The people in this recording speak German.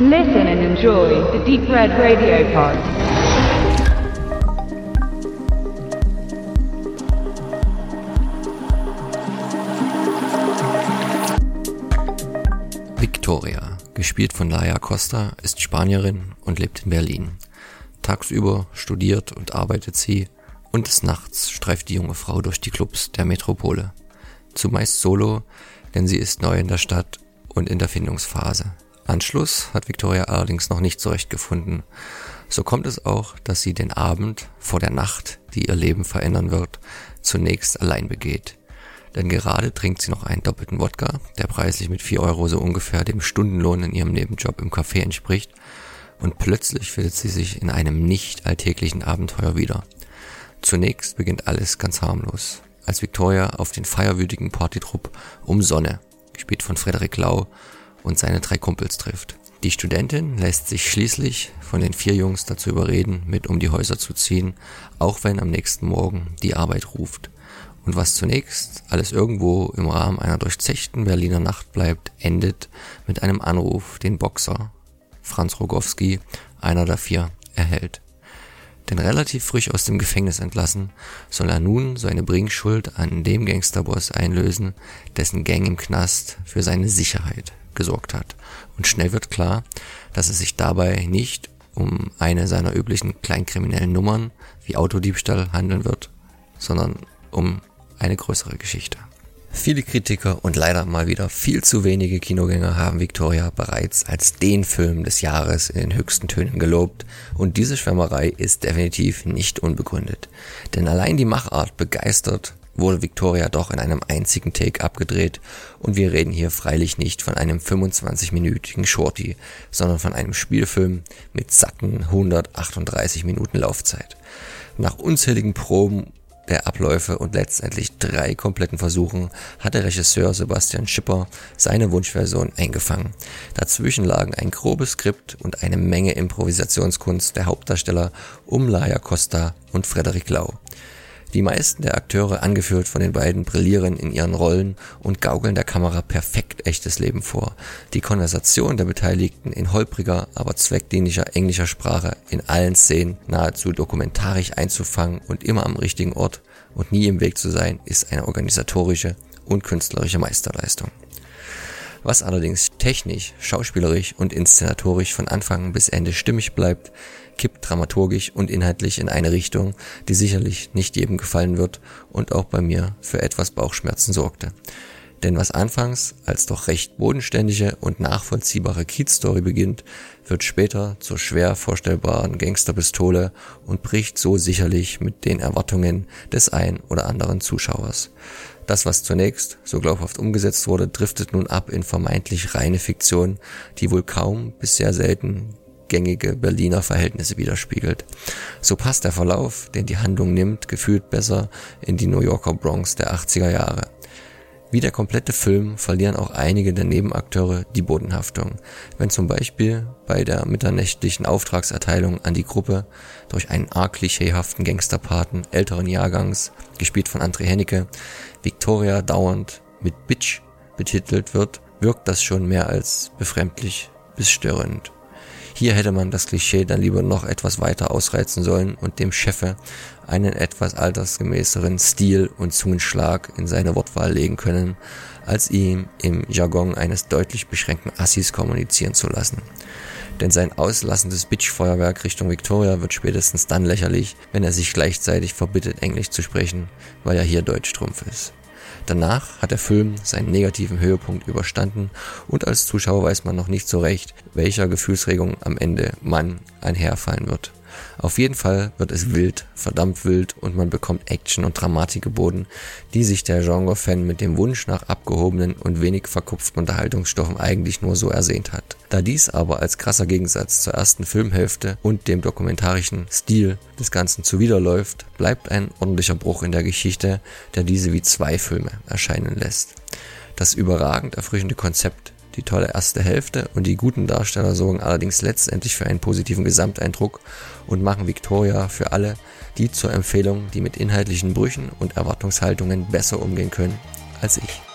Listen and enjoy the Deep Red Radio Pod. Victoria, gespielt von Laia Costa, ist Spanierin und lebt in Berlin. Tagsüber studiert und arbeitet sie und des Nachts streift die junge Frau durch die Clubs der Metropole. Zumeist solo, denn sie ist neu in der Stadt und in der Findungsphase. Anschluss hat Victoria allerdings noch nicht zurechtgefunden. So kommt es auch, dass sie den Abend vor der Nacht, die ihr Leben verändern wird, zunächst allein begeht. Denn gerade trinkt sie noch einen doppelten Wodka, der preislich mit 4 Euro so ungefähr dem Stundenlohn in ihrem Nebenjob im Café entspricht, und plötzlich findet sie sich in einem nicht alltäglichen Abenteuer wieder. Zunächst beginnt alles ganz harmlos, als Victoria auf den feierwütigen Partytrupp um Sonne, gespielt von Frederik Lau, und seine drei Kumpels trifft. Die Studentin lässt sich schließlich von den vier Jungs dazu überreden, mit um die Häuser zu ziehen, auch wenn am nächsten Morgen die Arbeit ruft. Und was zunächst alles irgendwo im Rahmen einer durchzechten Berliner Nacht bleibt, endet mit einem Anruf, den Boxer Franz Rogowski, einer der vier, erhält. Denn relativ frisch aus dem Gefängnis entlassen, soll er nun seine Bringschuld an dem Gangsterboss einlösen, dessen Gang im Knast für seine Sicherheit gesorgt hat. Und schnell wird klar, dass es sich dabei nicht um eine seiner üblichen kleinkriminellen Nummern wie Autodiebstahl handeln wird, sondern um eine größere Geschichte. Viele Kritiker und leider mal wieder viel zu wenige Kinogänger haben Victoria bereits als den Film des Jahres in den höchsten Tönen gelobt und diese Schwärmerei ist definitiv nicht unbegründet. Denn allein die Machart begeistert wurde Victoria doch in einem einzigen Take abgedreht und wir reden hier freilich nicht von einem 25-minütigen Shorty, sondern von einem Spielfilm mit satten 138 Minuten Laufzeit. Nach unzähligen Proben der Abläufe und letztendlich drei kompletten Versuchen hat der Regisseur Sebastian Schipper seine Wunschversion eingefangen. Dazwischen lagen ein grobes Skript und eine Menge Improvisationskunst der Hauptdarsteller um Laia Costa und Frederik Lau. Die meisten der Akteure, angeführt von den beiden, brillieren in ihren Rollen und gaukeln der Kamera perfekt echtes Leben vor. Die Konversation der Beteiligten in holpriger, aber zweckdienlicher englischer Sprache in allen Szenen nahezu dokumentarisch einzufangen und immer am richtigen Ort und nie im Weg zu sein, ist eine organisatorische und künstlerische Meisterleistung. Was allerdings technisch, schauspielerisch und inszenatorisch von Anfang bis Ende stimmig bleibt, kippt dramaturgisch und inhaltlich in eine Richtung, die sicherlich nicht jedem gefallen wird und auch bei mir für etwas Bauchschmerzen sorgte. Denn was anfangs als doch recht bodenständige und nachvollziehbare Kiez-Story beginnt, wird später zur schwer vorstellbaren Gangsterpistole und bricht so sicherlich mit den Erwartungen des ein oder anderen Zuschauers. Das, was zunächst so glaubhaft umgesetzt wurde, driftet nun ab in vermeintlich reine Fiktion, die wohl kaum bis sehr selten gängige Berliner Verhältnisse widerspiegelt. So passt der Verlauf, den die Handlung nimmt, gefühlt besser in die New Yorker Bronx der 80er Jahre. Wie der komplette Film verlieren auch einige der Nebenakteure die Bodenhaftung, wenn zum Beispiel bei der mitternächtlichen Auftragserteilung an die Gruppe durch einen arg klischeehaften Gangsterpaten älteren Jahrgangs, gespielt von André Hennecke, Victoria dauernd mit Bitch betitelt wird, wirkt das schon mehr als befremdlich bis störend. Hier hätte man das Klischee dann lieber noch etwas weiter ausreizen sollen und dem Chefe einen etwas altersgemäßeren Stil und Zungenschlag in seine Wortwahl legen können, als ihm im Jargon eines deutlich beschränkten Assis kommunizieren zu lassen. Denn sein auslassendes Bitch-Feuerwerk Richtung Victoria wird spätestens dann lächerlich, wenn er sich gleichzeitig verbittet, Englisch zu sprechen, weil er hier Deutsch-Trumpf ist. Danach hat der Film seinen negativen Höhepunkt überstanden und als Zuschauer weiß man noch nicht so recht, welcher Gefühlsregung am Ende man einherfallen wird. Auf jeden Fall wird es wild, verdammt wild und man bekommt Action und Dramatik geboten, die sich der Genre-Fan mit dem Wunsch nach abgehobenen und wenig verkupften Unterhaltungsstoffen eigentlich nur so ersehnt hat. Da dies aber als krasser Gegensatz zur ersten Filmhälfte und dem dokumentarischen Stil des Ganzen zuwiderläuft, bleibt ein ordentlicher Bruch in der Geschichte, der diese wie zwei Filme erscheinen lässt. Das überragend erfrischende Konzept die tolle erste Hälfte und die guten Darsteller sorgen allerdings letztendlich für einen positiven Gesamteindruck und machen Victoria für alle die zur Empfehlung, die mit inhaltlichen Brüchen und Erwartungshaltungen besser umgehen können als ich.